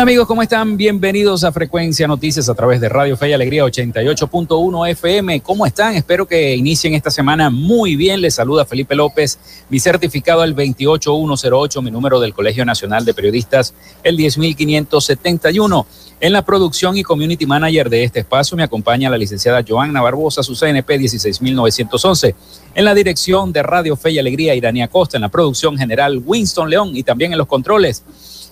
Hola amigos, ¿cómo están? Bienvenidos a Frecuencia Noticias a través de Radio Fe y Alegría 88.1 FM. ¿Cómo están? Espero que inicien esta semana muy bien. Les saluda Felipe López, mi certificado el 28108, mi número del Colegio Nacional de Periodistas el 10571. En la producción y community manager de este espacio me acompaña la licenciada Joanna Barbosa, su CNP 16911. En la dirección de Radio Fe y Alegría, Irania Costa. En la producción general, Winston León y también en los controles.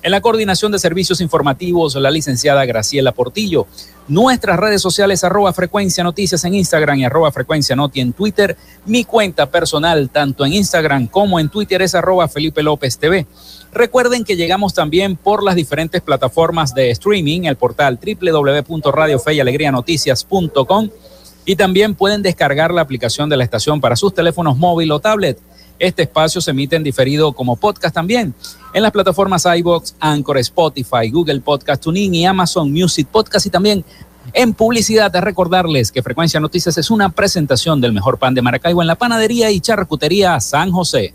En la coordinación de servicios informativos, la licenciada Graciela Portillo. Nuestras redes sociales, arroba frecuencia noticias en Instagram y arroba frecuencia noti en Twitter. Mi cuenta personal, tanto en Instagram como en Twitter, es arroba Felipe López TV. Recuerden que llegamos también por las diferentes plataformas de streaming, el portal www.radiofeyalegrianoticias.com y también pueden descargar la aplicación de la estación para sus teléfonos móvil o tablet. Este espacio se emite en diferido como podcast también en las plataformas iBox, Anchor, Spotify, Google Podcast, TuneIn y Amazon Music Podcast y también en publicidad. De recordarles que Frecuencia Noticias es una presentación del mejor pan de Maracaibo en la panadería y charcutería San José.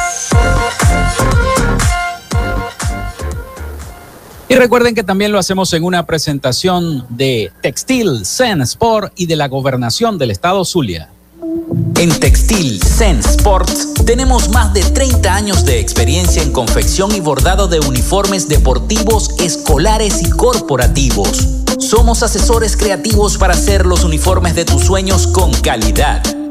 Y recuerden que también lo hacemos en una presentación de Textil, Zen Sport y de la Gobernación del Estado Zulia. En Textil Zen Sports tenemos más de 30 años de experiencia en confección y bordado de uniformes deportivos, escolares y corporativos. Somos asesores creativos para hacer los uniformes de tus sueños con calidad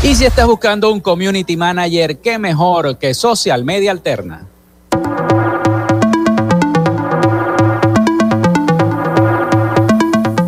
Y si estás buscando un community manager, qué mejor que Social Media Alterna.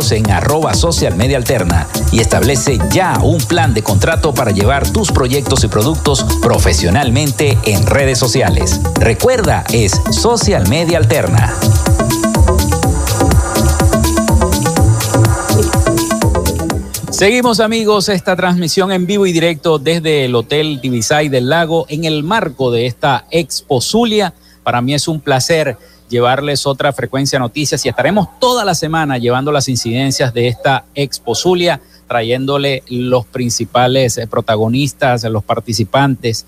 en arroba social media alterna y establece ya un plan de contrato para llevar tus proyectos y productos profesionalmente en redes sociales. Recuerda, es Social Media Alterna. Seguimos amigos esta transmisión en vivo y directo desde el Hotel Divisay del Lago en el marco de esta Expo Zulia. Para mí es un placer llevarles otra frecuencia noticias y estaremos toda la semana llevando las incidencias de esta Expo Zulia, trayéndole los principales eh, protagonistas, los participantes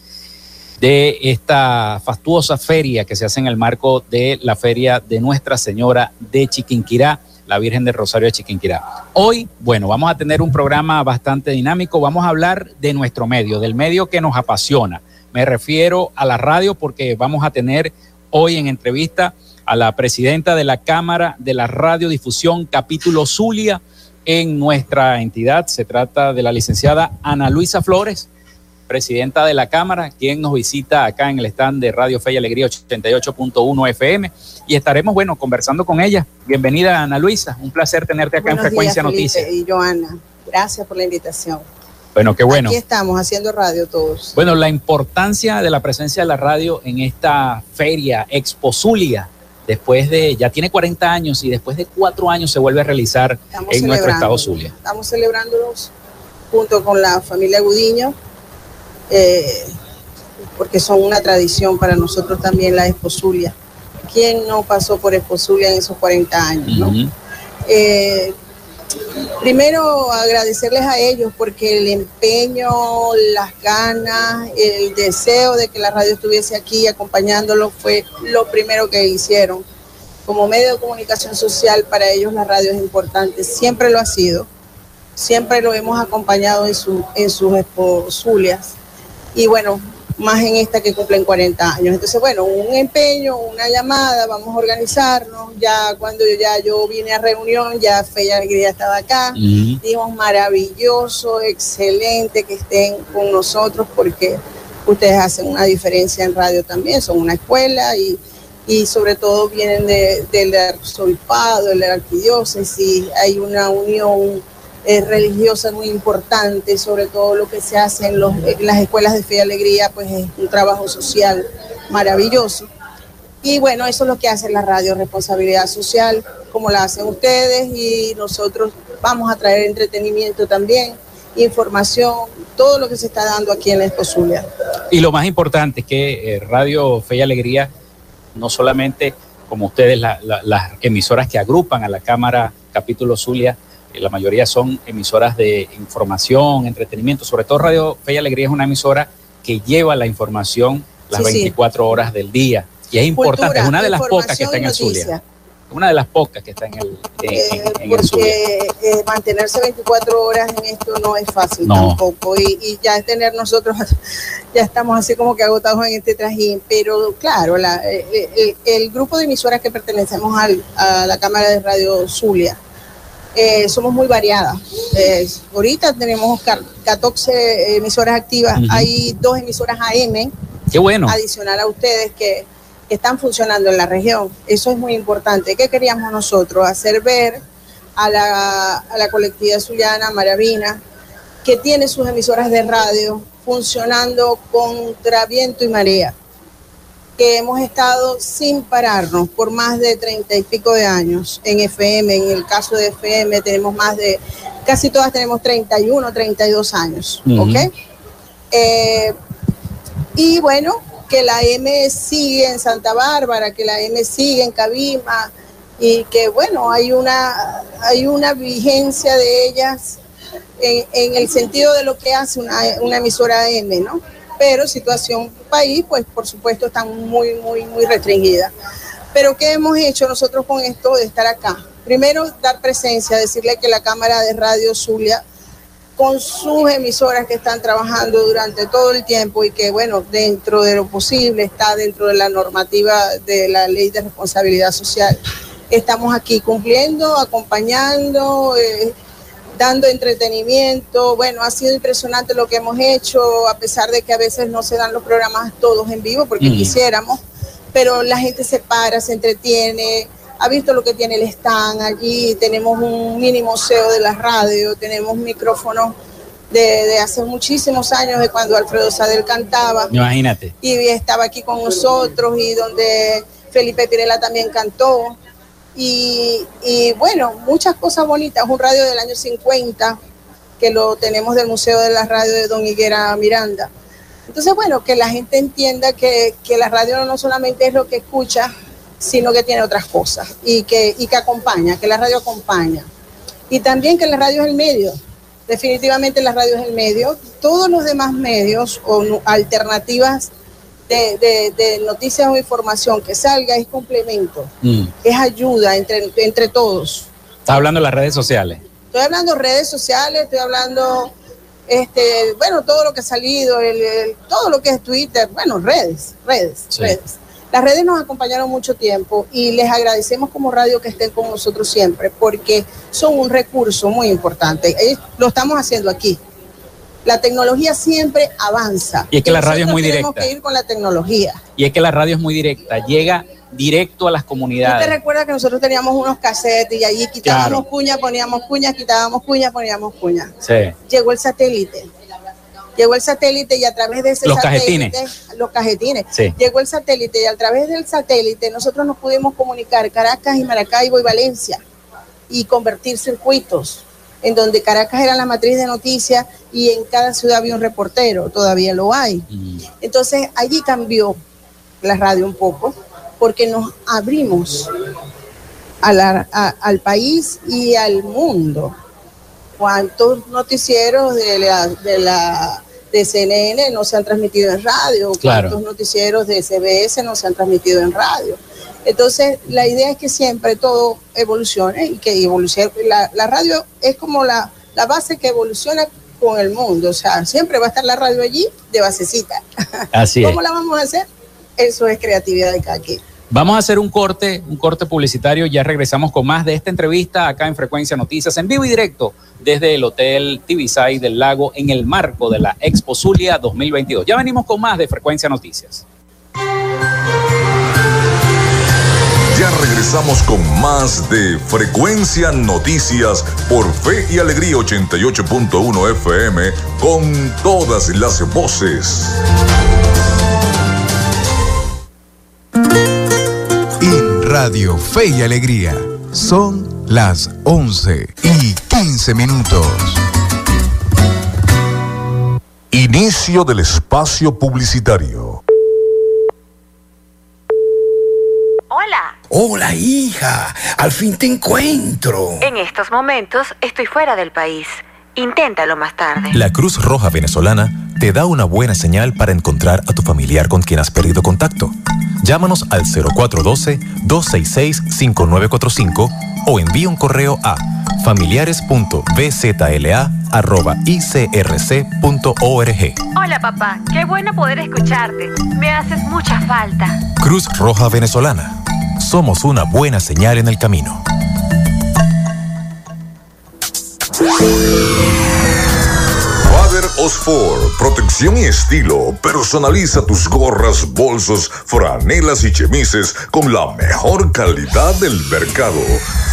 de esta fastuosa feria que se hace en el marco de la feria de Nuestra Señora de Chiquinquirá, la Virgen del Rosario de Chiquinquirá. Hoy, bueno, vamos a tener un programa bastante dinámico, vamos a hablar de nuestro medio, del medio que nos apasiona. Me refiero a la radio porque vamos a tener hoy en entrevista a la presidenta de la Cámara de la Radiodifusión, capítulo Zulia, en nuestra entidad. Se trata de la licenciada Ana Luisa Flores, presidenta de la Cámara, quien nos visita acá en el stand de Radio Fe y Alegría 88.1 FM. Y estaremos, bueno, conversando con ella. Bienvenida, Ana Luisa. Un placer tenerte acá en Frecuencia Noticias. Y Joana, gracias por la invitación. Bueno, qué bueno. Aquí estamos haciendo radio todos. Bueno, la importancia de la presencia de la radio en esta feria Expo Zulia después de, ya tiene 40 años y después de cuatro años se vuelve a realizar en nuestro estado Zulia. Estamos celebrándolos junto con la familia Gudiño, eh, porque son una tradición para nosotros también la Expo Zulia. ¿Quién no pasó por Expo Zulia en esos 40 años? ¿no? Primero agradecerles a ellos porque el empeño, las ganas, el deseo de que la radio estuviese aquí acompañándolos fue lo primero que hicieron. Como medio de comunicación social para ellos la radio es importante, siempre lo ha sido, siempre lo hemos acompañado en, su, en sus exposulias. Y bueno, más en esta que cumplen 40 años. Entonces, bueno, un empeño, una llamada, vamos a organizarnos. Ya cuando ya yo vine a reunión, ya Fe y Alegría estaba acá. Dijimos, maravilloso, excelente que estén con nosotros porque ustedes hacen una diferencia en radio también, son una escuela y, y sobre todo vienen de, del arzobispado, de la arquidiócesis, hay una unión eh, religiosa muy importante, sobre todo lo que se hace en, los, las escuelas de fe y alegría, pues es un trabajo social maravilloso. Y bueno, eso es lo que hace la radio, responsabilidad social, como la hacen ustedes, y nosotros vamos a traer entretenimiento también, información, todo lo que se está dando aquí en la Expo Zulia. Y lo más importante es que eh, Radio Fe y Alegría, no solamente como ustedes, las emisoras que agrupan a la Cámara Capítulo Zulia, la mayoría son emisoras de información, entretenimiento, sobre todo Radio Fe y Alegría es una emisora que lleva la información las 24 horas del día. Y es importante, es una de las pocas que está en el Zulia. Una de las pocas que está en el, en, porque, eh, mantenerse 24 horas en esto no es fácil tampoco. Y, ya es tener nosotros, ya estamos así como que agotados en este trajín. Pero claro, la, eh, el, grupo de emisoras que pertenecemos al, a la Cámara de Radio Zulia, eh, somos muy variadas. Eh, ahorita tenemos 14 emisoras activas, hay dos emisoras AM. Qué bueno. Adicional a ustedes que, están funcionando en la región. Eso es muy importante. ¿Qué queríamos nosotros? Hacer ver a la, a la colectividad zuliana, Maravina, que tiene sus emisoras de radio funcionando contra viento y marea que hemos estado sin pararnos por más de treinta y pico de años en FM. En el caso de FM tenemos más de, casi todas tenemos 31, 32 años, ¿ok? Eh, y bueno, que la M sigue en Santa Bárbara, que la M sigue en Cabima y que bueno, hay una, hay una vigencia de ellas en, el sentido de lo que hace una, una emisora M, ¿no? Pero situación país, pues por supuesto están muy, muy, muy restringidas. Pero ¿qué hemos hecho nosotros con esto de estar acá? primero dar presencia, decirle que la Cámara de Radio Zulia con sus emisoras que están trabajando durante todo el tiempo y que, bueno, dentro de lo posible está dentro de la normativa de la ley de responsabilidad social. Estamos aquí cumpliendo, acompañando, eh, dando entretenimiento. Bueno, ha sido impresionante lo que hemos hecho, a pesar de que a veces no se dan los programas todos en vivo porque quisiéramos, pero la gente se para, se entretiene ha visto lo que tiene el stand allí, tenemos un mini museo de la radio, tenemos micrófonos de, hace muchísimos años, de cuando Alfredo Sadel cantaba. Imagínate. Y estaba aquí con nosotros y donde Felipe Pirela también cantó. Y, bueno, muchas cosas bonitas. Un radio del año 50 que lo tenemos del Museo de la Radio de Don Higuera Miranda. Entonces, bueno, que la gente entienda que, que la radio no solamente es lo que escucha, sino que tiene otras cosas y que, y que acompaña, que la radio acompaña. Y también que la radio es el medio. Definitivamente la radio es el medio. Todos los demás medios o alternativas de, noticias o información que salga es complemento, mm. es ayuda entre, entre todos. Estás hablando de las redes sociales. Estoy hablando de redes sociales, estoy hablando, este, bueno, todo lo que ha salido, el, todo lo que es Twitter, bueno, redes, redes, redes. Las redes nos acompañaron mucho tiempo y les agradecemos como radio que estén con nosotros siempre porque son un recurso muy importante. Lo estamos haciendo aquí. La tecnología siempre avanza. Y es que la radio es muy directa. Tenemos que ir con la tecnología. Y es que la radio es muy directa, llega directo a las comunidades. ¿Te recuerdas que nosotros teníamos unos cassettes y allí quitábamos cuñas, poníamos cuñas, quitábamos cuñas, poníamos cuñas? Sí. Llegó el satélite Llegó el satélite y a través de ese los satélite, cajetines. los cajetines, llegó el satélite y a través del satélite nosotros nos pudimos comunicar Caracas y Maracaibo y Valencia y convertir circuitos en donde Caracas era la matriz de noticias y en cada ciudad había un reportero, todavía lo hay. Mm. Entonces allí cambió la radio un poco porque nos abrimos al país y al mundo cuántos noticieros de la, de la de CNN no se han transmitido en radio, cuántos noticieros de CBS no se han transmitido en radio. Entonces, la idea es que siempre todo evolucione y que evolucione. La, radio es como la, la, base que evoluciona con el mundo. O sea, siempre va a estar la radio allí de basecita. Así ¿Cómo la vamos a hacer? Eso es creatividad de cada quien. Vamos a hacer un corte, un corte publicitario. Ya regresamos con más de esta entrevista acá en Frecuencia Noticias, en vivo y directo desde el Hotel Tibisay del Lago en el marco de la Expo Zulia 2022. Ya venimos con más de Frecuencia Noticias. Ya regresamos con más de Frecuencia Noticias por Fe y Alegría 88.1 FM con todas las voces. Radio Fe y Alegría. Son las 11 y 15 minutos. Inicio del espacio publicitario. Hola. Hija. Al fin te encuentro. En estos momentos estoy fuera del país. Inténtalo más tarde. La Cruz Roja Venezolana te da una buena señal para encontrar a tu familiar con quien has perdido contacto. Llámanos al 0412-266-5945 o envía un correo a familiares.bzla.icrc.org. Hola papá, qué bueno poder escucharte. Me haces mucha falta. Cruz Roja Venezolana. Somos una buena señal en el camino. Osfor, protección y estilo. Personaliza tus gorras, bolsos, franelas y chemises con la mejor calidad del mercado.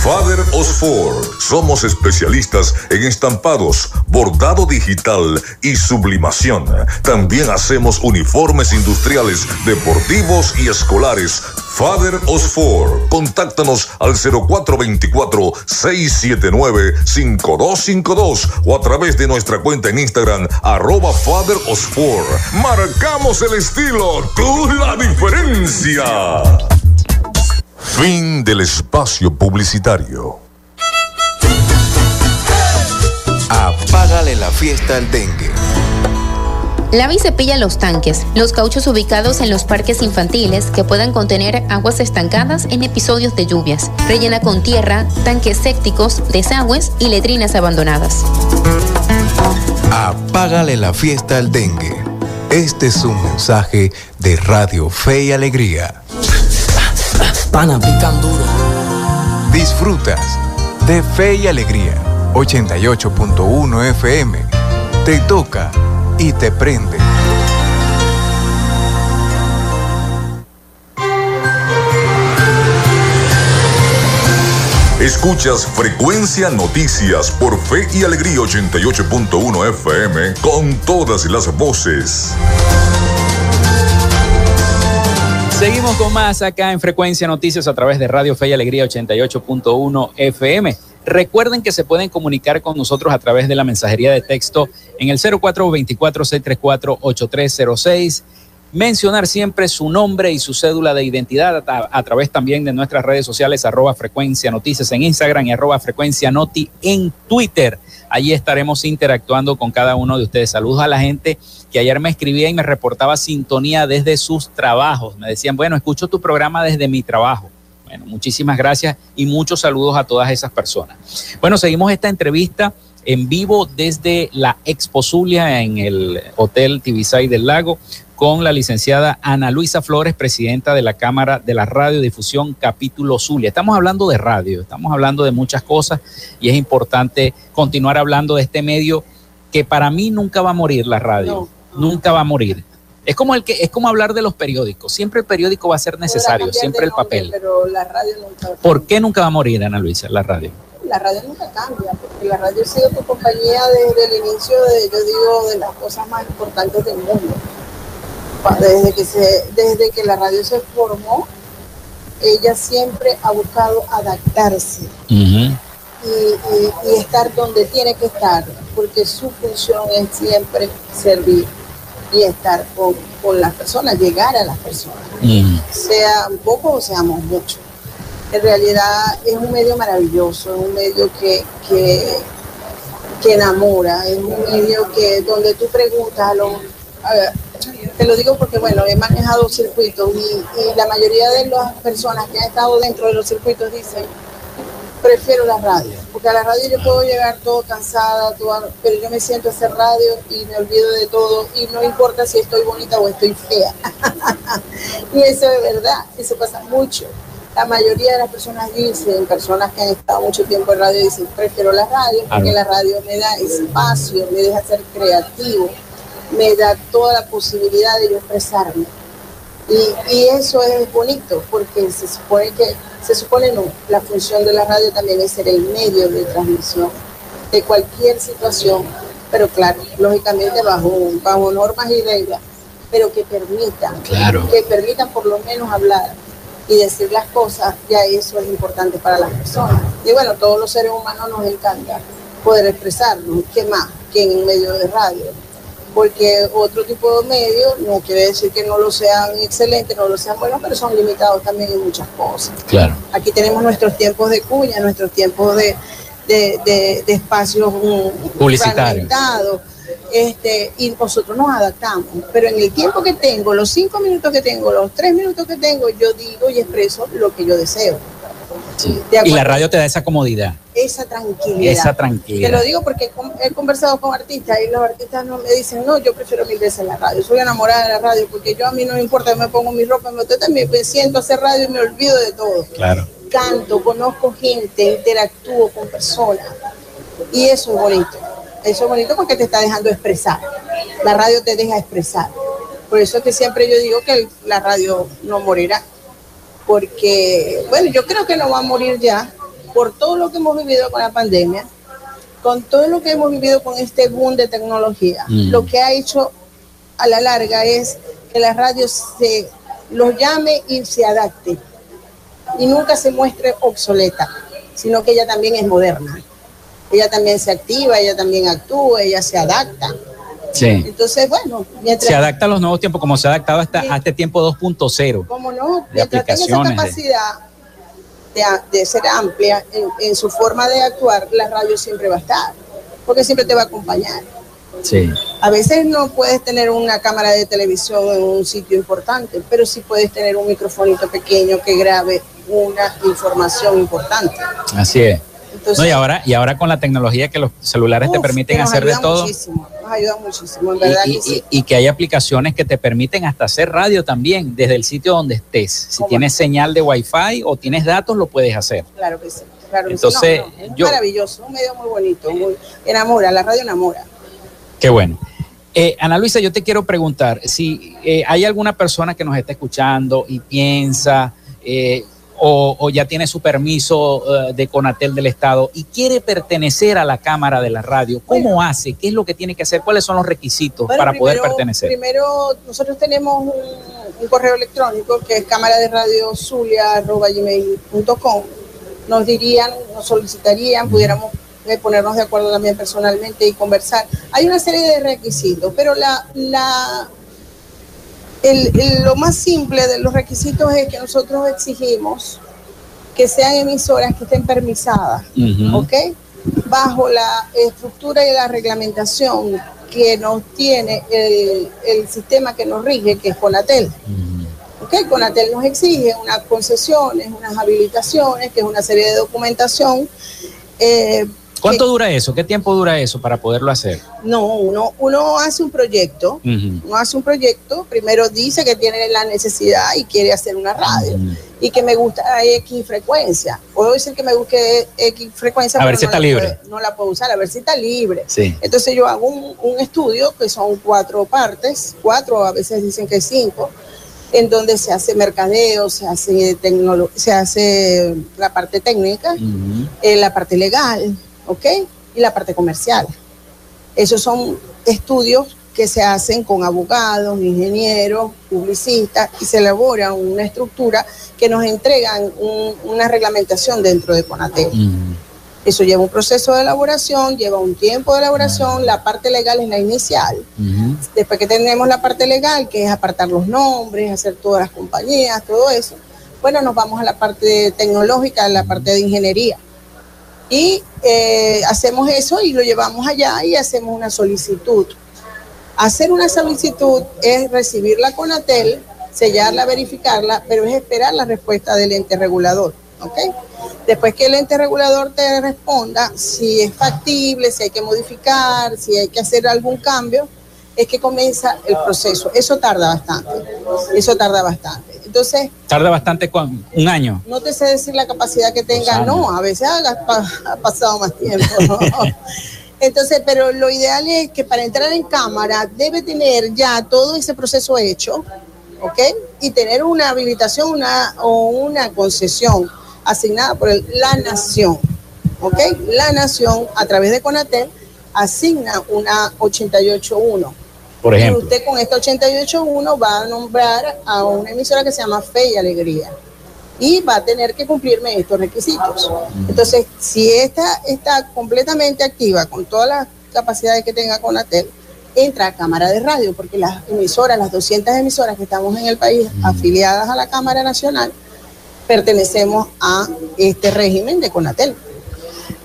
Father Osfor, somos especialistas en estampados, bordado digital y sublimación. También hacemos uniformes industriales, deportivos y escolares. Father Osfor, contáctanos al 0424-679-5252 o a través de nuestra cuenta en Instagram, arroba Father Osfor. Marcamos el estilo, tú la diferencia. Fin del espacio publicitario. Apágale la fiesta al dengue. Lava y cepilla los tanques, los cauchos ubicados en los parques infantiles que puedan contener aguas estancadas en episodios de lluvias. Rellena con tierra, tanques sépticos, desagües y letrinas abandonadas. Apágale la fiesta al dengue. Este es un mensaje de Radio Fe y Alegría. Pana, pican duro. Disfrutas de Fe y Alegría. 88.1 FM. Te toca y te prende. Escuchas Frecuencia Noticias por Fe y Alegría 88.1 FM con todas las voces. Seguimos con más acá en Frecuencia Noticias a través de Radio Fe y Alegría 88.1 FM. Recuerden que se pueden comunicar con nosotros a través de la mensajería de texto en el 0424-634-8306 mencionar siempre su nombre y su cédula de identidad a, través también de nuestras redes sociales, arroba frecuencia noticias en Instagram y arroba frecuencia noti en Twitter. Allí estaremos interactuando con cada uno de ustedes. Saludos a la gente que ayer me escribía y me reportaba sintonía desde sus trabajos. Me decían, bueno, escucho tu programa desde mi trabajo. Bueno, muchísimas gracias y muchos saludos a todas esas personas. Bueno, seguimos esta entrevista en vivo desde la Expo Zulia en el Hotel Tibisay del Lago con la licenciada Ana Luisa Flores, presidenta de la Cámara de la Radiodifusión Capítulo Zulia. Estamos hablando de radio, estamos hablando de muchas cosas y es importante continuar hablando de este medio que para mí nunca va a morir la radio, nunca va a morir. Es como el que es como hablar de los periódicos. Siempre el periódico va a ser necesario, siempre el papel. Pero la radio nunca. ¿Por qué nunca va a morir, Ana Luisa, la radio? La radio nunca cambia, porque la radio ha sido tu compañía desde el inicio de, yo digo, de las cosas más importantes del mundo desde que, se, desde que la radio se formó, ella siempre ha buscado adaptarse y, estar donde tiene que estar, porque su función es siempre servir y estar con, las personas, llegar a las personas, sea un poco o seamos mucho. En realidad es un medio maravilloso, es un medio que, que, que enamora, es un medio que donde tú preguntas a los te lo digo porque, bueno, he manejado circuitos y, la mayoría de las personas que han estado dentro de los circuitos dicen, prefiero la radio, porque a la radio yo puedo llegar todo cansada, pero yo me siento a hacer radio y me olvido de todo y no importa si estoy bonita o estoy fea. y eso es verdad, eso pasa mucho. La mayoría de las personas dicen, personas que han estado mucho tiempo en radio, dicen, prefiero la radio porque la radio me da espacio, me deja ser creativo me da toda la posibilidad de yo expresarme. Y, eso es bonito porque se supone que, se supone no, la función de la radio también es ser el medio de transmisión de cualquier situación, pero claro, lógicamente bajo, bajo normas y reglas, pero que permitan, que permitan por lo menos hablar y decir las cosas, ya eso es importante para las personas. Y bueno, todos los seres humanos nos encanta poder expresarnos, ¿qué más que en medio de radio? Porque otro tipo de medios no quiere decir que no lo sean excelentes, no lo sean buenos, pero son limitados también en muchas cosas. Claro. Aquí tenemos nuestros tiempos de cuña, nuestros tiempos de, de, espacios mm, publicitarios. Este, y nosotros nos adaptamos. Pero en el tiempo que tengo, los cinco minutos que tengo, los tres minutos que tengo, yo digo y expreso lo que yo deseo. Y la radio te da esa comodidad. Esa tranquilidad. Esa tranquilidad. Te lo digo porque he conversado con artistas y los artistas no me dicen, no, yo prefiero mil veces la radio. Soy enamorada de la radio porque yo a mí no me importa, me pongo mi ropa, me, también me siento a hacer radio y me olvido de todo. Claro. Canto, conozco gente, interactúo con personas. Y eso es bonito. Eso es bonito porque te está dejando expresar. La radio te deja expresar. Por eso es que siempre yo digo que la radio no morirá porque, bueno, yo creo que no va a morir ya por todo lo que hemos vivido con la pandemia, con todo lo que hemos vivido con este boom de tecnología. Mm. Lo que ha hecho a la larga es que la radio se los llame y se adapte y nunca se muestre obsoleta, sino que ella también es moderna. Ella también se activa, ella también actúa, ella se adapta. Sí. Entonces, bueno, se adapta a los nuevos tiempos, como se ha adaptado hasta, a este tiempo 2.0. Como no, de aplicaciones. esa capacidad de, ser amplia en, su forma de actuar, la radio siempre va a estar, porque siempre te va a acompañar. Sí. A veces no puedes tener una cámara de televisión en un sitio importante, pero sí puedes tener un microfonito pequeño que grabe una información importante. Así es. Entonces, No, y, ahora, y ahora con la tecnología que los celulares te permiten hacer de todo. Muchísimo, nos ayuda muchísimo, en Y, verdad y- que sí. y- y que hay aplicaciones que te permiten hasta hacer radio también desde el sitio donde estés. Si ¿Cómo? tienes señal de Wi-Fi o tienes datos, lo puedes hacer. Claro que sí. Claro que sí. Entonces, No, no, es yo- maravilloso, un medio muy bonito, muy, enamora, la radio enamora. Qué bueno. Eh, Ana Luisa, yo te quiero preguntar si eh, hay alguna persona que nos está escuchando y piensa eh, o, o ya tiene su permiso eh, de Conatel del Estado y quiere pertenecer a la Cámara de la Radio. ¿Cómo hace? ¿Qué es lo que tiene que hacer? ¿Cuáles son los requisitos Bueno, para poder primero- pertenecer? Primero, nosotros tenemos un, un correo electrónico que es cámara de radio gmail.com. Nos dirían, nos solicitarían, pudiéramos eh, ponernos de acuerdo también personalmente y conversar. Hay una serie de requisitos, pero la, la, el- el- lo más simple de los requisitos es que nosotros exigimos que sean emisoras que estén permisadas. ¿ok? Bajo la estructura y la reglamentación que nos tiene el, el sistema que nos rige, que es Conatel. ¿ok? Conatel nos exige unas concesiones, unas habilitaciones, que es una serie de documentación. eh, ¿Cuánto que- dura eso? ¿Qué tiempo dura eso para poderlo hacer? No, uno, uno hace un proyecto, uno hace un proyecto, primero dice que tiene la necesidad y quiere hacer una radio y que me gusta X frecuencia. Puedo decir que me guste X frecuencia. A ver si no está la libre. puedo- no la puedo usar, a ver si está libre. Sí. Entonces yo hago un, un estudio que son cuatro partes, cuatro, a veces dicen que cinco, en donde se hace mercadeo, se hace se hace la parte técnica, eh, la parte legal, ¿ok? Y la parte comercial. Esos son estudios que se hacen con abogados, ingenieros, publicistas y se elabora una estructura que nos entregan un- una reglamentación dentro de Conatel. Eso lleva un proceso de elaboración, lleva un tiempo de elaboración, la parte legal es la inicial. Después que tenemos la parte legal, que es apartar los nombres, hacer todas las compañías, todo eso, bueno, nos vamos a la parte tecnológica, a la parte de ingeniería. Y eh, hacemos eso y lo llevamos allá y hacemos una solicitud. Hacer una solicitud es recibir la Conatel, sellarla, verificarla, pero es esperar la respuesta del ente regulador. Después que el ente regulador te responda si es factible, si hay que modificar, si hay que hacer algún cambio, es que comienza el proceso. Eso tarda bastante. Eso tarda bastante. Entonces, Tarda bastante, con un año. no te sé decir la capacidad que tenga, no, a veces ha, pa- ha pasado más tiempo. ¿no? Entonces, pero lo ideal es que para entrar en cámara debe tener ya todo ese proceso hecho, ¿ok? Y tener una habilitación una, o una concesión asignada por el- la nación, ¿ok? La nación, a través de Conatel, asigna una 881. Por Y ejemplo. usted con esta 881 va a nombrar a una emisora que se llama Fe y Alegría. Y va a tener que cumplirme estos requisitos. Entonces, si esta está completamente activa con todas las capacidades que tenga Conatel, entra a Cámara de Radio, porque las emisoras, las 200 emisoras que estamos en el país afiliadas a la Cámara Nacional, pertenecemos a este régimen de Conatel.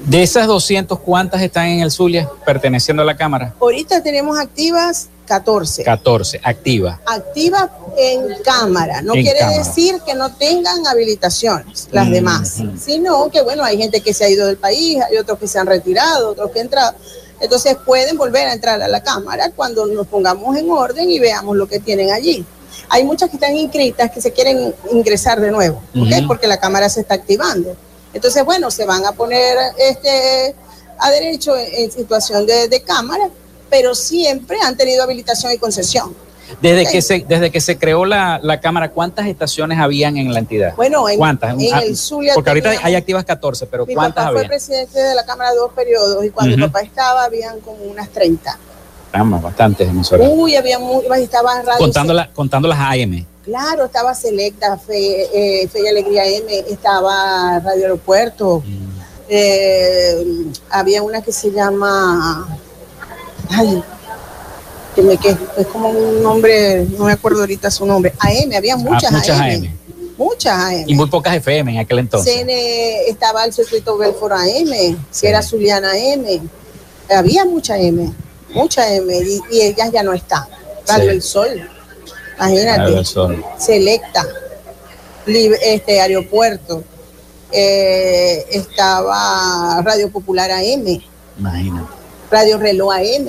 De esas 200, ¿cuántas están en el Zulia perteneciendo a la Cámara? Ahorita tenemos activas 14. 14, activa. activas en cámara. No En quiere cámara. decir que no tengan habilitaciones las Mm, demás, mm. sino que bueno, hay gente que se ha ido del país, hay otros que se han retirado, otros que han entrado. Entonces pueden volver a entrar a la cámara cuando nos pongamos en orden y veamos lo que tienen allí. Hay muchas que están inscritas que se quieren ingresar de nuevo, ¿ok? Ujú. porque la cámara se está activando. Entonces, bueno, se van a poner este, a derecho en, en situación de, de cámara, pero siempre han tenido habilitación y concesión. Desde que se, desde que se creó la, la Cámara, ¿cuántas estaciones habían en la entidad? Bueno, en, ¿Cuántas? en Ah, el Zulia Porque ahorita hay activas 14, pero mi ¿cuántas papá fue había? presidente de la Cámara dos periodos y cuando mi papá estaba habían como unas 30. Caramba, bastantes emisoras. Uy, había muy, estaba radio. contando, la- contando las AM. Claro, estaba Selecta, Fe, eh, Fe y Alegría M, estaba Radio Aeropuerto, Mm. eh, había una que se llama, ay, que me que es como un nombre, no me acuerdo ahorita su nombre, AM, había muchas, Ah, muchas AM, AM. muchas AM. Y muy pocas FM en aquel entonces. CN estaba el circuito Belfort AM, si era Zuliana M, había mucha M. mucha M, y, ellas ya no están. Radio El Sol, imagínate. Selecta, este, Aeropuerto, eh, estaba Radio Popular AM. Imagínate. Radio Reloj AM.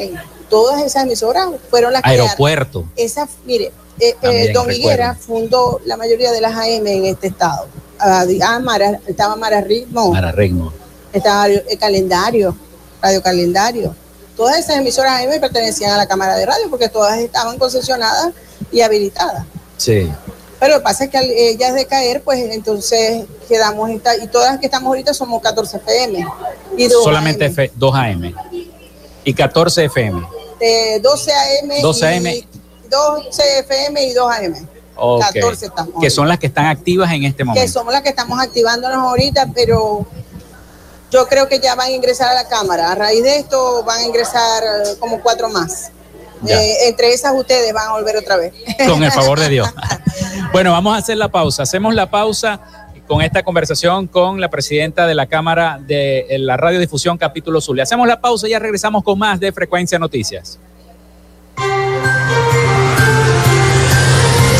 Todas esas emisoras fueron las que. Aeropuerto. Esa, mire, eh, eh, Don Higuera fundó la mayoría de las AM en este estado. Ah, ah Mara, estaba Mara Ritmo. Mara Ritmo. Estaba el calendario, Radio Calendario. Todas esas emisoras AM pertenecían a la Cámara de Radio porque todas estaban concesionadas y habilitadas. Sí. Pero lo que pasa es que ellas de caer, pues entonces quedamos, esta, y todas las que estamos ahorita somos 14 FM. Y Solamente 2 AM. Y 14 FM. De 12 AM. 12 AM. 12 FM y 2 AM. 14 estamos. Que son las que están activas en este momento. Que somos las que estamos activándonos ahorita, pero yo creo que ya van a ingresar a la Cámara. A raíz de esto van a ingresar eh, como cuatro más. Eh, entre esas ustedes van a volver otra vez. Con el favor de Dios. bueno, vamos a hacer la pausa. Hacemos la pausa con esta conversación con la presidenta de la Cámara de la Radiodifusión Capítulo Zulia. Hacemos la pausa y ya regresamos con más de Frecuencia Noticias.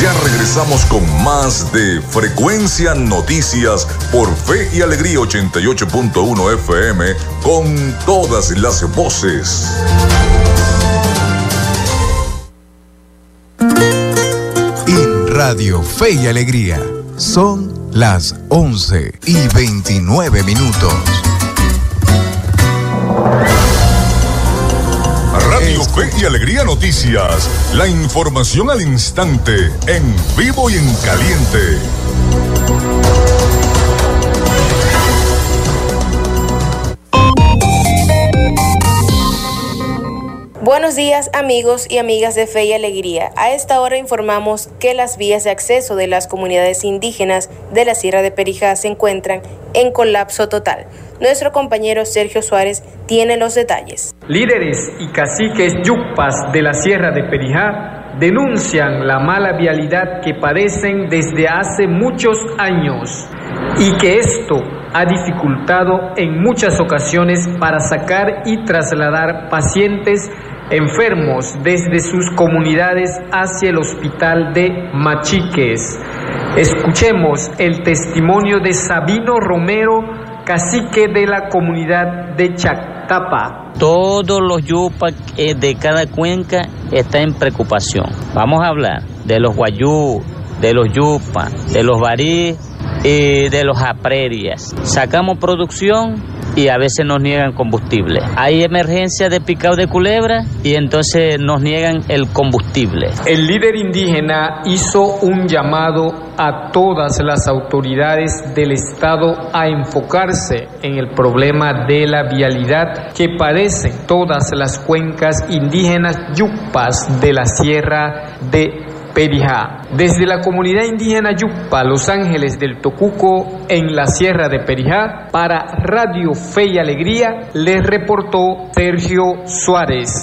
Ya regresamos con más de Frecuencia Noticias por Fe y Alegría 88.1 FM con todas las voces. En Radio Fe y Alegría son las 11 y 29 minutos. Radio Fe y Alegría Noticias. La información al instante, en vivo y en caliente. Buenos días amigos y amigas de Fe y Alegría. A esta hora informamos que las vías de acceso de las comunidades indígenas de la Sierra de Perijá se encuentran en colapso total. Nuestro compañero Sergio Suárez tiene los detalles. Líderes y caciques yucpas de la Sierra de Perijá denuncian la mala vialidad que padecen desde hace muchos años y que esto ha dificultado en muchas ocasiones para sacar y trasladar pacientes enfermos desde sus comunidades hacia el hospital de Machiques. Escuchemos el testimonio de Sabino Romero, cacique de la comunidad de Chactapa. Todos los yupas de cada cuenca están en preocupación. Vamos a hablar de los guayú, de los yupas, de los barí y de los aprerias. Sacamos producción y a veces nos niegan combustible. Hay emergencia de picado de culebra y entonces nos niegan el combustible. El líder indígena hizo un llamado a todas las autoridades del Estado a enfocarse en el problema de la vialidad que padecen todas las cuencas indígenas yupas de la Sierra de Perijá. Desde la comunidad indígena Yupa, Los Ángeles del Tocuco, en la Sierra de Perijá, para Radio Fe y Alegría, les reportó Sergio Suárez.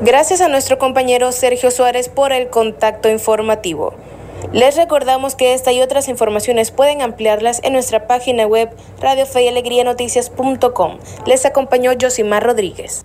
Gracias a nuestro compañero Sergio Suárez por el contacto informativo. Les recordamos que esta y otras informaciones pueden ampliarlas en nuestra página web radiofeyalegrianoticias.com. Les acompañó Josimar Rodríguez.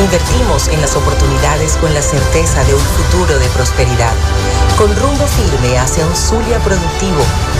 invertimos en las oportunidades con la certeza de un futuro de prosperidad. Con rumbo firme hacia un Zulia productivo,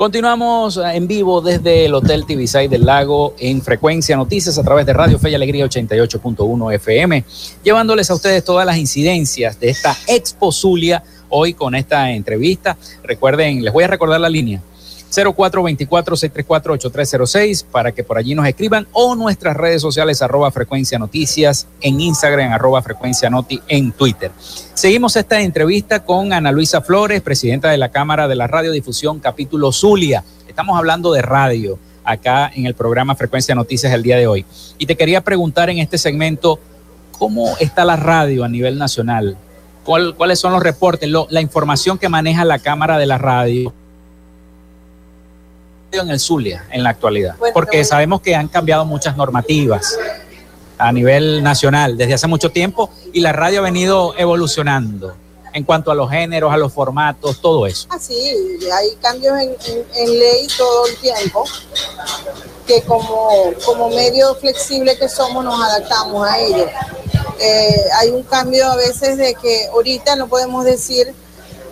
Continuamos eh, en vivo desde el Hotel Tibisay del Lago en Frecuencia Noticias a través de Radio Fe y Alegría 88.1 FM, llevándoles a ustedes todas las incidencias de esta Expo Zulia hoy con esta entrevista. Recuerden, les voy a recordar la línea 0424-634-8306 para que por allí nos escriban o nuestras redes sociales arroba frecuencia noticias en Instagram, arroba frecuencia noti en Twitter. Seguimos esta entrevista con Ana Luisa Flores, presidenta de la Cámara de la Radiodifusión Capítulo Zulia. Estamos hablando de radio acá en el programa Frecuencia Noticias el día de hoy. Y te quería preguntar en este segmento, ¿cómo está la radio a nivel nacional? ¿Cuáles son los reportes, la información que maneja la Cámara de la Radio? En el Zulia en la actualidad? Porque sabemos que han cambiado muchas normativas a nivel nacional desde hace mucho tiempo y la radio ha venido evolucionando en cuanto a los géneros, a los formatos, todo eso. Ah, sí, hay cambios en, ley todo el tiempo, que como, como medio flexible que somos nos adaptamos a ello. Eh, hay un cambio a veces de que ahorita no podemos decir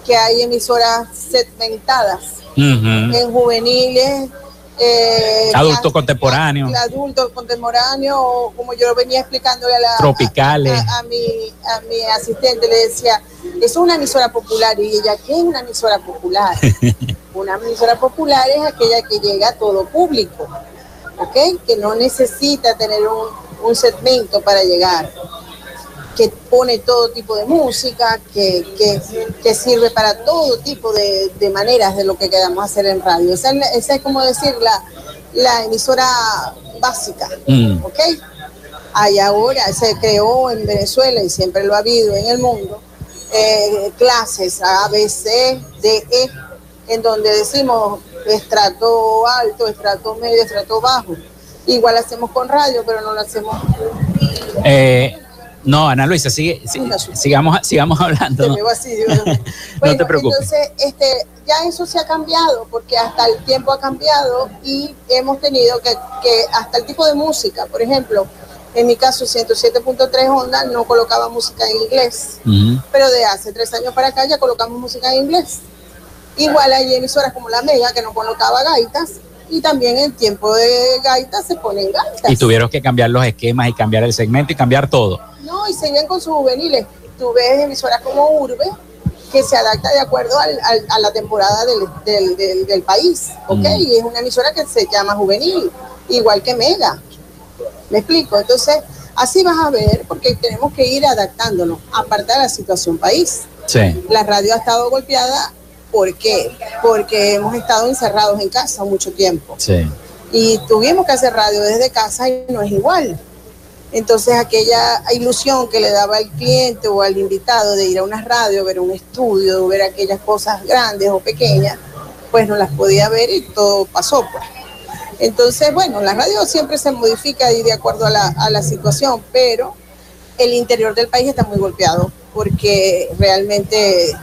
que hay emisoras segmentadas en juveniles. Eh, adulto contemporáneo. Adulto contemporáneo, como yo venía explicándole a la. Tropicales. A, mi, a mi asistente, le decía, es una emisora popular. Y ella, ¿qué es una emisora popular? una emisora popular es aquella que llega a todo público, ¿ok? Que no necesita tener un, un segmento para llegar que pone todo tipo de música, que, que, sirve para todo tipo de, maneras de lo que queramos hacer en radio. Esa, es como decir la, la emisora básica, Mm. ¿ok? Hay ahora, se creó en Venezuela y siempre lo ha habido en el mundo, eh, clases A, B, C, D, E, en donde decimos estrato alto, estrato medio, estrato bajo. Igual hacemos con radio, pero no lo hacemos. Eh, no, Ana Luisa, sigue, si- sigamos, sigamos hablando. Te ¿no? así, mío. no Bueno, te preocupes. Entonces, este, ya eso se ha cambiado, porque hasta el tiempo ha cambiado y hemos tenido que, que hasta el tipo de música, por ejemplo, en mi caso 107.3 Honda no colocaba música en inglés, pero de hace tres años para acá ya colocamos música en inglés. Igual hay emisoras como la Mega que no colocaba gaitas y también en tiempo de gaitas se ponen gaitas. Y tuvieron que cambiar los esquemas y cambiar el segmento y cambiar todo. No, y seguían con sus juveniles. Tú ves emisoras como Urbe, que se adapta de acuerdo al- al- a la temporada del, del- del- del país, ¿ok? Mm. Y es una emisora que se llama juvenil, igual que Mega. ¿Me explico? Entonces, así vas a ver, porque tenemos que ir adaptándonos, aparte de la situación país. Sí. La radio ha estado golpeada, ¿por qué? Porque hemos estado encerrados en casa mucho tiempo Sí. y tuvimos que hacer radio desde casa y no es igual. Entonces aquella ilusión que le daba al cliente o al invitado de ir a una radio, ver un estudio, ver aquellas cosas grandes o pequeñas, pues no las podía ver y todo pasó. Pues. Entonces, bueno, la radio siempre se modifica y de acuerdo a la, a la situación, pero el interior del país está muy golpeado porque realmente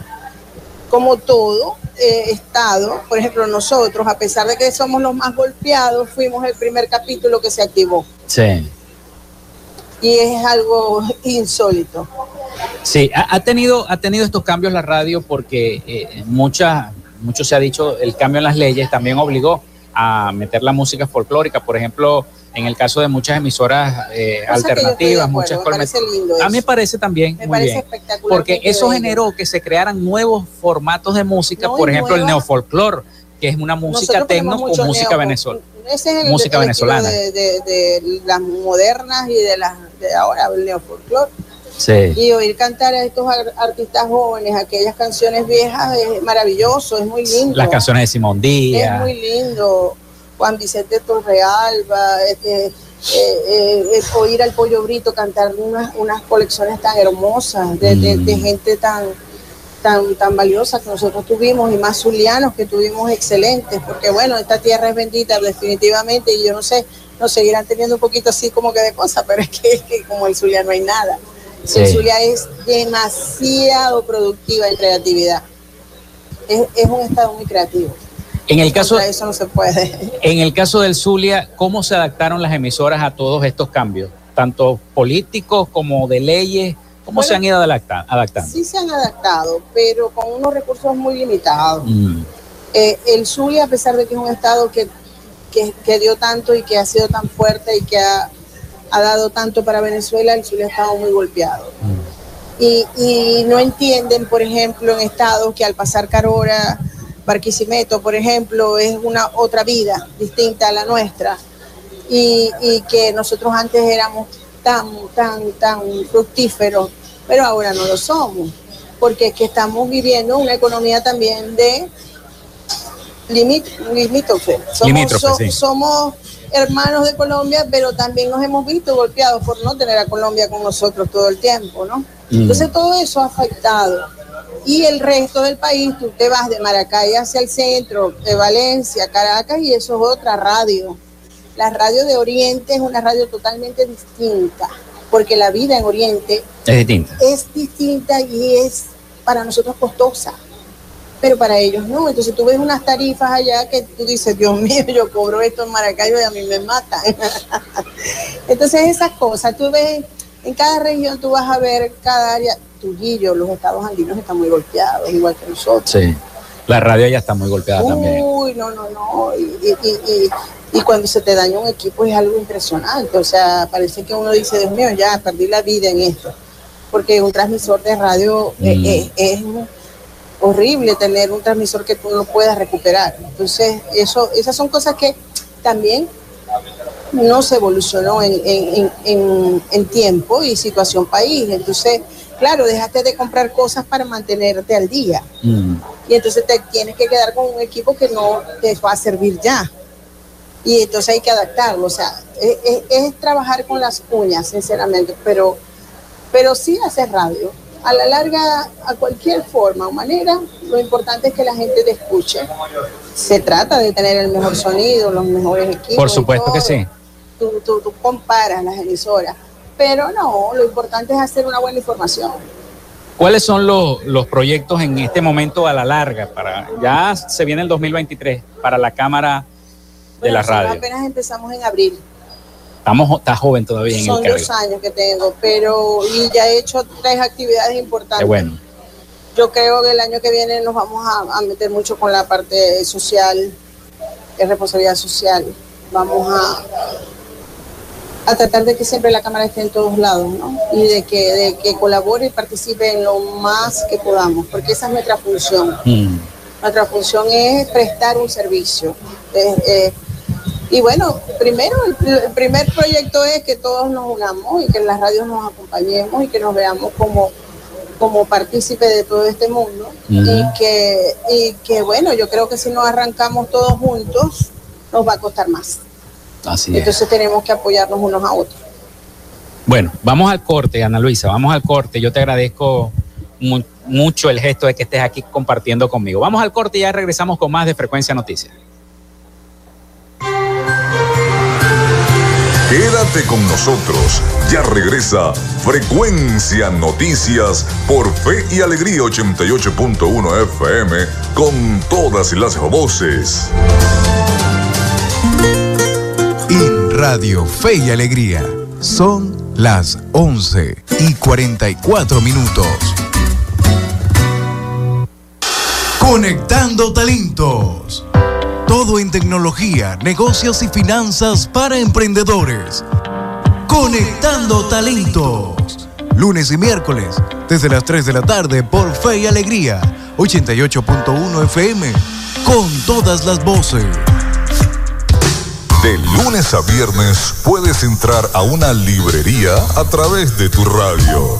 como todo eh, estado, por ejemplo nosotros, a pesar de que somos los más golpeados, fuimos el primer capítulo que se activó Sí. y es algo insólito. Sí, ha, ha tenido, ha tenido estos cambios la radio porque eh, mucha, mucho se ha dicho, el cambio en las leyes también obligó a meter la música folclórica, por ejemplo, en el caso de muchas emisoras eh, alternativas, muchas me colme- parece lindo A mí me parece también Me muy parece bien, espectacular. porque eso generó que se crearan nuevos formatos de música, No, por ejemplo el neofolclor, que es una música tecno mucho música venezolana. Ese es el, Música el venezolana. De, de- de las modernas y de las de ahora, el neofolclor. Sí. Y oír cantar a estos ar- artistas jóvenes, aquellas canciones viejas, es maravilloso, es muy lindo. Las canciones de Simón Es Díaz. muy lindo. Juan Vicente Torrealba, este, eh, eh, eh, oír al Pollo Brito cantar unas, unas colecciones tan hermosas de, de- de gente tan, tan, tan valiosa que nosotros tuvimos y más zulianos que tuvimos excelentes, porque bueno, esta tierra es bendita definitivamente y yo no sé, nos seguirán teniendo un poquito así como que de cosas, pero es que, es que como el Zulia no hay nada. Sí. El Zulia es demasiado productiva en creatividad. Es, es un estado muy creativo. En el caso, Contra eso no se puede. En el caso del Zulia, ¿cómo se adaptaron las emisoras a todos estos cambios? Tanto políticos como de leyes, ¿cómo Bueno, se han ido adapta- adaptando? Sí se han adaptado, pero con unos recursos muy limitados. Mm, Eh, el Zulia, a pesar de que es un estado que, que, que dio tanto y que ha sido tan fuerte y que ha, ha dado tanto para Venezuela, el Zulia ha estado muy golpeado. Y, y no entienden, por ejemplo, en estados que al pasar Carora, Barquisimeto, por ejemplo, es una otra vida distinta a la nuestra. Y, y que nosotros antes éramos tan, tan, tan fructíferos, pero ahora no lo somos, porque es que estamos viviendo una economía también de limit, limítrofe. Somos, Limítrofe, so- sí. somos hermanos de Colombia, pero también nos hemos visto golpeados por no tener a Colombia con nosotros todo el tiempo, ¿no? Mm. Entonces todo eso ha afectado. Y el resto del país, tú te vas de Maracay hacia el centro, de Valencia, Caracas, y eso es otra radio. La radio de Oriente es una radio totalmente distinta, porque la vida en Oriente es distinta. es distinta y es para nosotros costosa, pero para ellos no. Entonces tú ves unas tarifas allá que tú dices, Dios mío, yo cobro esto en Maracayo y a mí me matan. Entonces esas cosas, tú ves, en cada región tú vas a ver cada área, Trujillo, los estados andinos están muy golpeados, igual que nosotros. Sí. La radio ya está muy golpeada también. Uy, no, no, no. Y, y- y- y- y cuando se te daña un equipo es algo impresionante. O sea, parece que uno dice, Dios mío, ya perdí la vida en esto. Porque un transmisor de radio eh, Mm. eh, es horrible tener un transmisor que tú no puedas recuperar. Entonces, eso, esas son cosas que también no se evolucionó en, en- en- tiempo y situación país. Entonces, claro, dejaste de comprar cosas para mantenerte al día Mm, y entonces te tienes que quedar con un equipo que no te va a servir ya. y entonces hay que adaptarlo, o sea, es, es- es trabajar con las uñas, sinceramente, pero, pero sí hacer radio. A la larga, a cualquier forma o manera, lo importante es que la gente te escuche. Se trata de tener el mejor sonido, los mejores equipos. Por supuesto que sí. Tú, tú, tú comparas las emisoras, pero no, lo importante es hacer una buena información. ¿Cuáles son los, los proyectos en este momento a la larga? Para, ya se viene el 2023 para la Cámara de la Bueno, Radio. Apenas empezamos en abril. Estamos, está joven todavía en Son el dos años que tengo, pero y ya he hecho tres actividades importantes. Qué bueno. Yo creo que el año que viene nos vamos a, a meter mucho con la parte social, de responsabilidad social. Vamos a, a tratar de que siempre la Cámara esté en todos lados, ¿no? Y de que, de que colabore y participe en lo más que podamos, porque esa es nuestra función. Mm. Nuestra función es prestar un servicio. Eh, y bueno, primero, el, primer proyecto es que todos nos unamos y que en las radios nos acompañemos y que nos veamos como, como partícipes de todo este mundo. Y, que, y que, bueno, yo creo que si nos arrancamos todos juntos, nos va a costar más. Así es. Entonces tenemos que apoyarnos unos a otros. Bueno, vamos al corte, Ana Luisa, vamos al corte. Yo te agradezco mu- mucho el gesto de que estés aquí compartiendo conmigo. Vamos al corte y ya regresamos con más de Frecuencia Noticias. Quédate con nosotros. Ya regresa Frecuencia Noticias por Fe y Alegría 88.1 FM con todas las voces. Radio Fe y Alegría son las 11 y 44 minutos. Conectando talentos. Todo en tecnología, negocios y finanzas para emprendedores. Conectando talentos. Lunes y miércoles, desde las 3 de la tarde por Fe y Alegría, 88.1 FM, con todas las voces. De lunes a viernes puedes entrar a una librería a través de tu radio.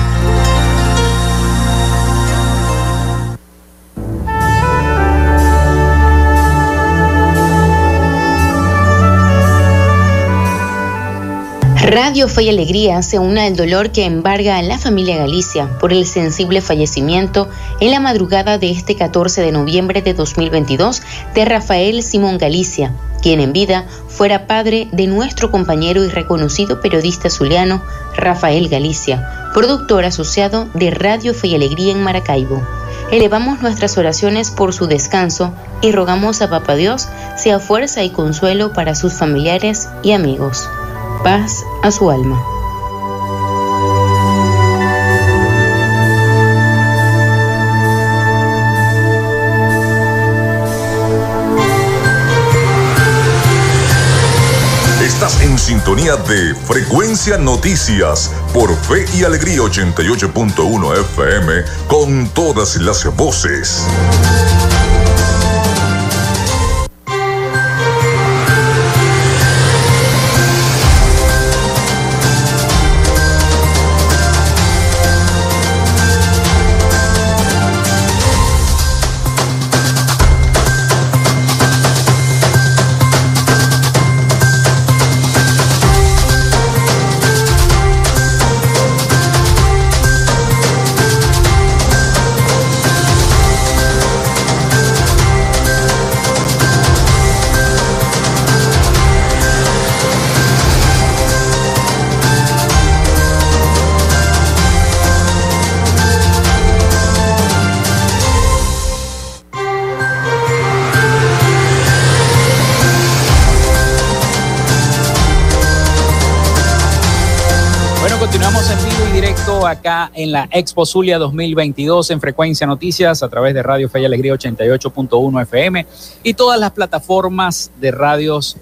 Radio Fe y Alegría se une al dolor que embarga a la familia Galicia por el sensible fallecimiento en la madrugada de este 14 de noviembre de 2022 de Rafael Simón Galicia, quien en vida fuera padre de nuestro compañero y reconocido periodista zuliano Rafael Galicia, productor asociado de Radio Fe y Alegría en Maracaibo. Elevamos nuestras oraciones por su descanso y rogamos a Papa Dios sea fuerza y consuelo para sus familiares y amigos paz a su alma. Estás en sintonía de Frecuencia Noticias por Fe y Alegría 88.1 FM con todas las voces. Acá en la Expo Zulia 2022 en Frecuencia Noticias a través de Radio Fe y Alegría 88.1 FM y todas las plataformas de radios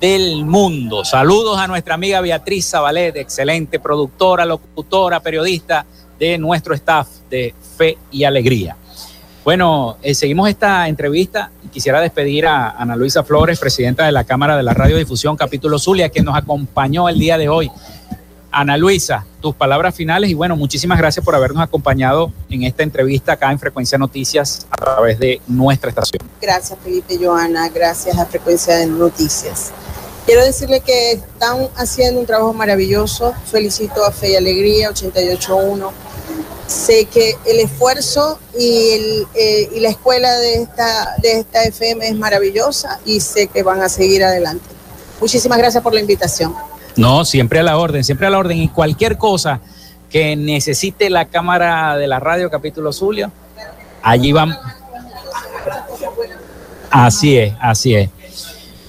del mundo. Saludos a nuestra amiga Beatriz Zabalet, excelente productora, locutora, periodista de nuestro staff de Fe y Alegría. Bueno, eh, seguimos esta entrevista y quisiera despedir a Ana Luisa Flores, presidenta de la Cámara de la Radiodifusión Capítulo Zulia, que nos acompañó el día de hoy Ana Luisa, tus palabras finales y bueno, muchísimas gracias por habernos acompañado en esta entrevista acá en Frecuencia Noticias a través de nuestra estación. Gracias Felipe Joana, gracias a Frecuencia Noticias. Quiero decirle que están haciendo un trabajo maravilloso. Felicito a Fe y Alegría 881. Sé que el esfuerzo y, eh, la escuela de de esta FM es maravillosa y sé que van a seguir adelante. Muchísimas gracias por la invitación. No, siempre a la orden, siempre a la orden. Y cualquier cosa que necesite la cámara de la radio capítulo Zulio, allí vamos. Así es, así es.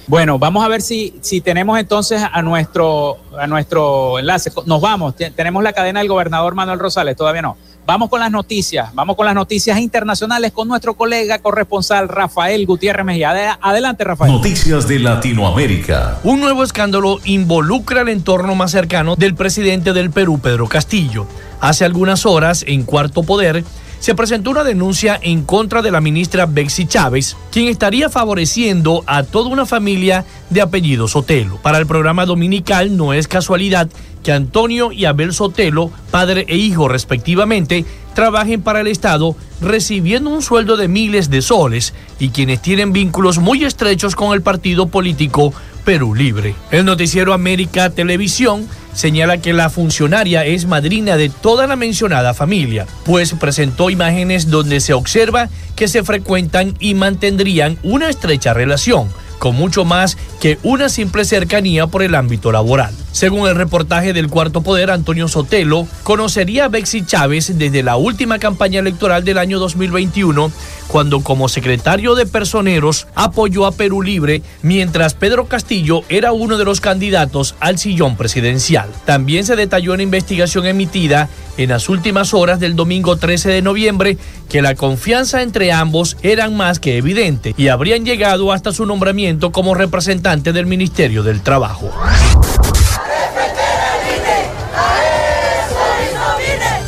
Bueno, vamos a ver si, si tenemos entonces a nuestro, a nuestro enlace. Nos vamos, tenemos la cadena del gobernador Manuel Rosales, todavía no. Vamos con las noticias, vamos con las noticias internacionales con nuestro colega corresponsal Rafael Gutiérrez Mejía. Adelante, Rafael. Noticias de Latinoamérica. Un nuevo escándalo involucra el entorno más cercano del presidente del Perú, Pedro Castillo. Hace algunas horas, en Cuarto Poder, se presentó una denuncia en contra de la ministra Bexy Chávez, quien estaría favoreciendo a toda una familia de apellido Sotelo. Para el programa dominical no es casualidad que Antonio y Abel Sotelo, padre e hijo respectivamente, trabajen para el Estado recibiendo un sueldo de miles de soles y quienes tienen vínculos muy estrechos con el partido político Perú Libre. El noticiero América Televisión señala que la funcionaria es madrina de toda la mencionada familia, pues presentó imágenes donde se observa que se frecuentan y mantendrían una estrecha relación con mucho más que una simple cercanía por el ámbito laboral. Según el reportaje del Cuarto Poder, Antonio Sotelo conocería a Bexy Chávez desde la última campaña electoral del año 2021, cuando como secretario de Personeros apoyó a Perú Libre, mientras Pedro Castillo era uno de los candidatos al sillón presidencial. También se detalló en investigación emitida en las últimas horas del domingo 13 de noviembre que la confianza entre ambos eran más que evidente y habrían llegado hasta su nombramiento como representante del Ministerio del Trabajo.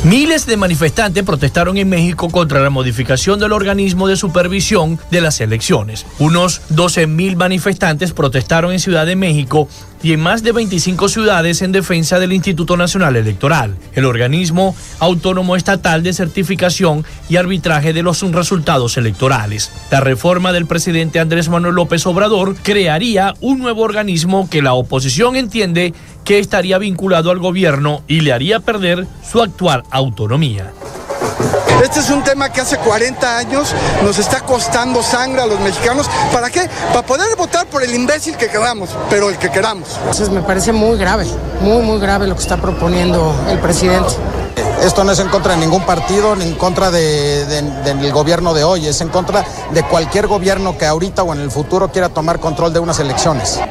Miles de manifestantes protestaron en México contra la modificación del organismo de supervisión de las elecciones. Unos 12.000 manifestantes protestaron en Ciudad de México y en más de 25 ciudades en defensa del Instituto Nacional Electoral, el organismo autónomo estatal de certificación y arbitraje de los resultados electorales. La reforma del presidente Andrés Manuel López Obrador crearía un nuevo organismo que la oposición entiende que estaría vinculado al gobierno y le haría perder su actual autonomía. Este es un tema que hace 40 años nos está costando sangre a los mexicanos. ¿Para qué? Para poder votar por el imbécil que queramos, pero el que queramos. Entonces me parece muy grave, muy, muy grave lo que está proponiendo el presidente. Esto no es en contra de ningún partido, ni en contra del gobierno de hoy, es en contra de cualquier gobierno que ahorita o en el futuro quiera tomar control de unas elecciones.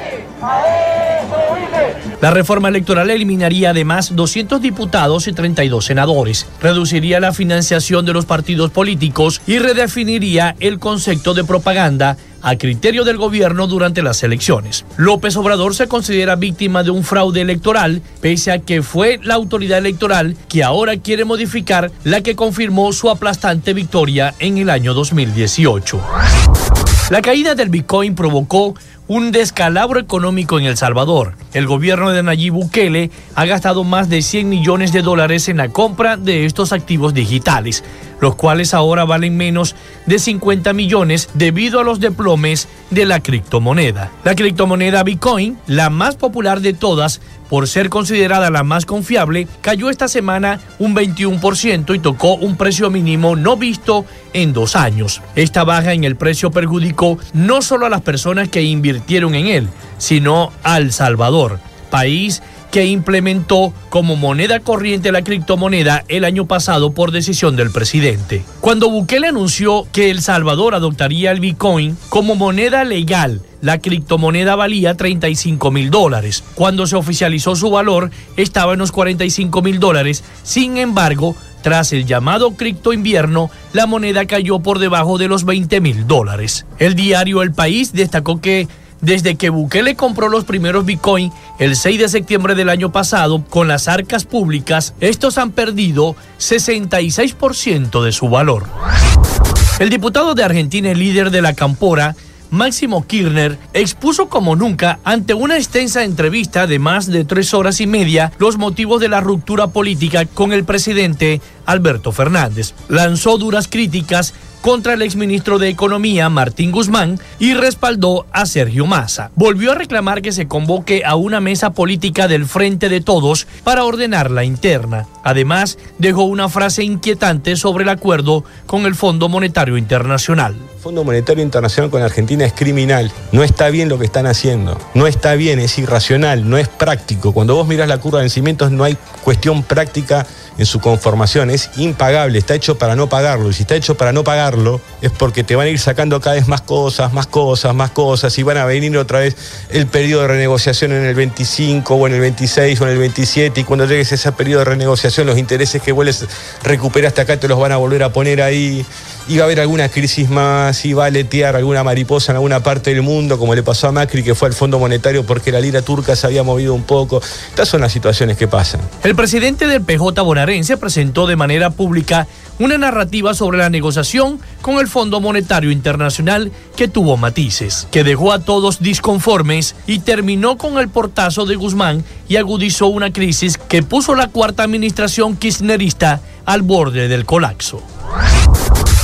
La reforma electoral eliminaría además 200 diputados y 32 senadores, reduciría la financiación de los partidos políticos y redefiniría el concepto de propaganda a criterio del gobierno durante las elecciones. López Obrador se considera víctima de un fraude electoral, pese a que fue la autoridad electoral que ahora quiere modificar la que confirmó su aplastante victoria en el año 2018. La caída del Bitcoin provocó un descalabro económico en El Salvador. El gobierno de Nayib Bukele ha gastado más de 100 millones de dólares en la compra de estos activos digitales, los cuales ahora valen menos de 50 millones debido a los deplomes de la criptomoneda. La criptomoneda Bitcoin, la más popular de todas, por ser considerada la más confiable, cayó esta semana un 21% y tocó un precio mínimo no visto en dos años. Esta baja en el precio perjudicó no solo a las personas que invirtieron en él, sino al Salvador, país que implementó como moneda corriente la criptomoneda el año pasado por decisión del presidente. Cuando Bukele anunció que El Salvador adoptaría el Bitcoin como moneda legal, la criptomoneda valía 35 mil dólares. Cuando se oficializó su valor, estaba en los 45 mil dólares. Sin embargo, tras el llamado cripto invierno, la moneda cayó por debajo de los 20 mil dólares. El diario El País destacó que desde que Bukele compró los primeros Bitcoin el 6 de septiembre del año pasado con las arcas públicas, estos han perdido 66% de su valor. El diputado de Argentina y líder de la Campora, Máximo Kirchner expuso como nunca ante una extensa entrevista de más de tres horas y media los motivos de la ruptura política con el presidente Alberto Fernández. Lanzó duras críticas contra el exministro de Economía, Martín Guzmán, y respaldó a Sergio Massa. Volvió a reclamar que se convoque a una mesa política del Frente de Todos para ordenar la interna. Además, dejó una frase inquietante sobre el acuerdo con el Fondo Monetario Internacional. Fondo Monetario Internacional con Argentina es criminal. No está bien lo que están haciendo. No está bien, es irracional, no es práctico. Cuando vos miras la curva de vencimientos no hay cuestión práctica en su conformación. Es impagable, está hecho para no pagarlo. Y si está hecho para no pagarlo es porque te van a ir sacando cada vez más cosas, más cosas, más cosas y van a venir otra vez el periodo de renegociación en el 25 o en el 26 o en el 27 y cuando llegues a ese periodo de renegociación los intereses que vuelves recuperaste acá te los van a volver a poner ahí va a haber alguna crisis más, va a letear alguna mariposa en alguna parte del mundo, como le pasó a Macri, que fue al Fondo Monetario porque la lira turca se había movido un poco. Estas son las situaciones que pasan. El presidente del PJ bonaerense presentó de manera pública una narrativa sobre la negociación con el Fondo Monetario Internacional que tuvo matices, que dejó a todos disconformes y terminó con el portazo de Guzmán y agudizó una crisis que puso la cuarta administración kirchnerista al borde del colapso.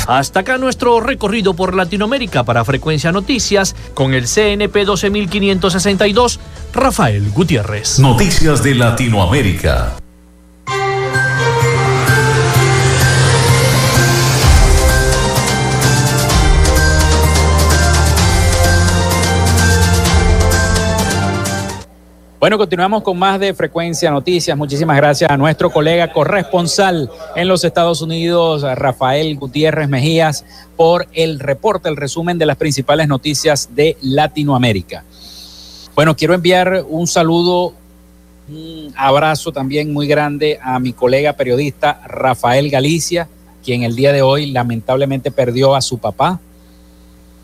Hasta acá nuestro recorrido por Latinoamérica para Frecuencia Noticias con el CNP 12562, Rafael Gutiérrez. Noticias de Latinoamérica. Bueno, continuamos con más de Frecuencia Noticias. Muchísimas gracias a nuestro colega corresponsal en los Estados Unidos, Rafael Gutiérrez Mejías, por el reporte, el resumen de las principales noticias de Latinoamérica. Bueno, quiero enviar un saludo, un abrazo también muy grande a mi colega periodista Rafael Galicia, quien el día de hoy lamentablemente perdió a su papá,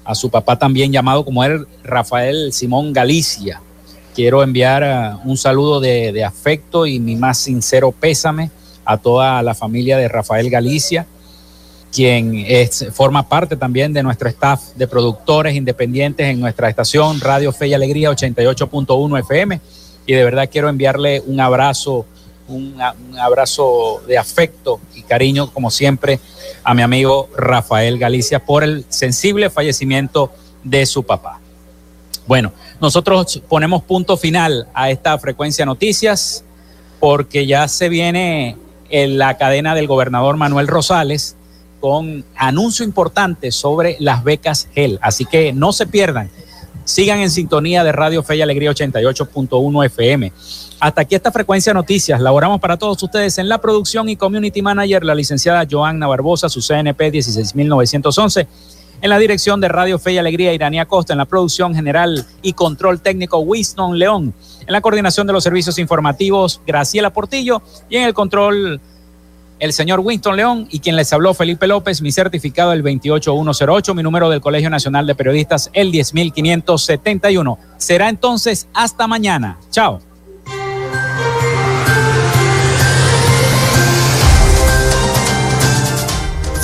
a su papá también llamado como él, Rafael Simón Galicia quiero enviar uh, un saludo de, afecto y mi más sincero pésame a toda la familia de Rafael Galicia, quien forma parte también de nuestro staff de productores independientes en nuestra estación Radio Fe y Alegría 88.1 FM. Y de verdad quiero enviarle un abrazo, un abrazo de afecto y cariño, como siempre, a mi amigo Rafael Galicia por el sensible fallecimiento de su papá. Bueno, nosotros ponemos punto final a esta frecuencia noticias porque ya se viene en la cadena del gobernador Manuel Rosales con anuncio importante sobre las becas GEL. Así que no se pierdan. Sigan en sintonía de Radio Fe y Alegría 88.1 FM. Hasta aquí esta frecuencia noticias. Laboramos para todos ustedes en la producción y community manager, la licenciada Joanna Barbosa, su CNP 16911 en la dirección de Radio Fe y Alegría, Iranía Costa. En la producción general y control técnico, Winston León. En la coordinación de los servicios informativos, Graciela Portillo. Y en el control, el señor Winston León. Y quien les habló, Felipe López. Mi certificado, el 28108. Mi número del Colegio Nacional de Periodistas, el 10571. Será entonces hasta mañana. Chao.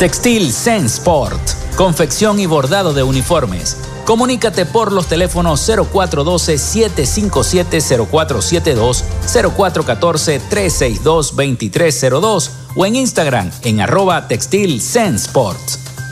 Textil Sensport. Confección y bordado de uniformes Comunícate por los teléfonos 0412-757-0472, 0414-362-2302 o en Instagram en arroba textil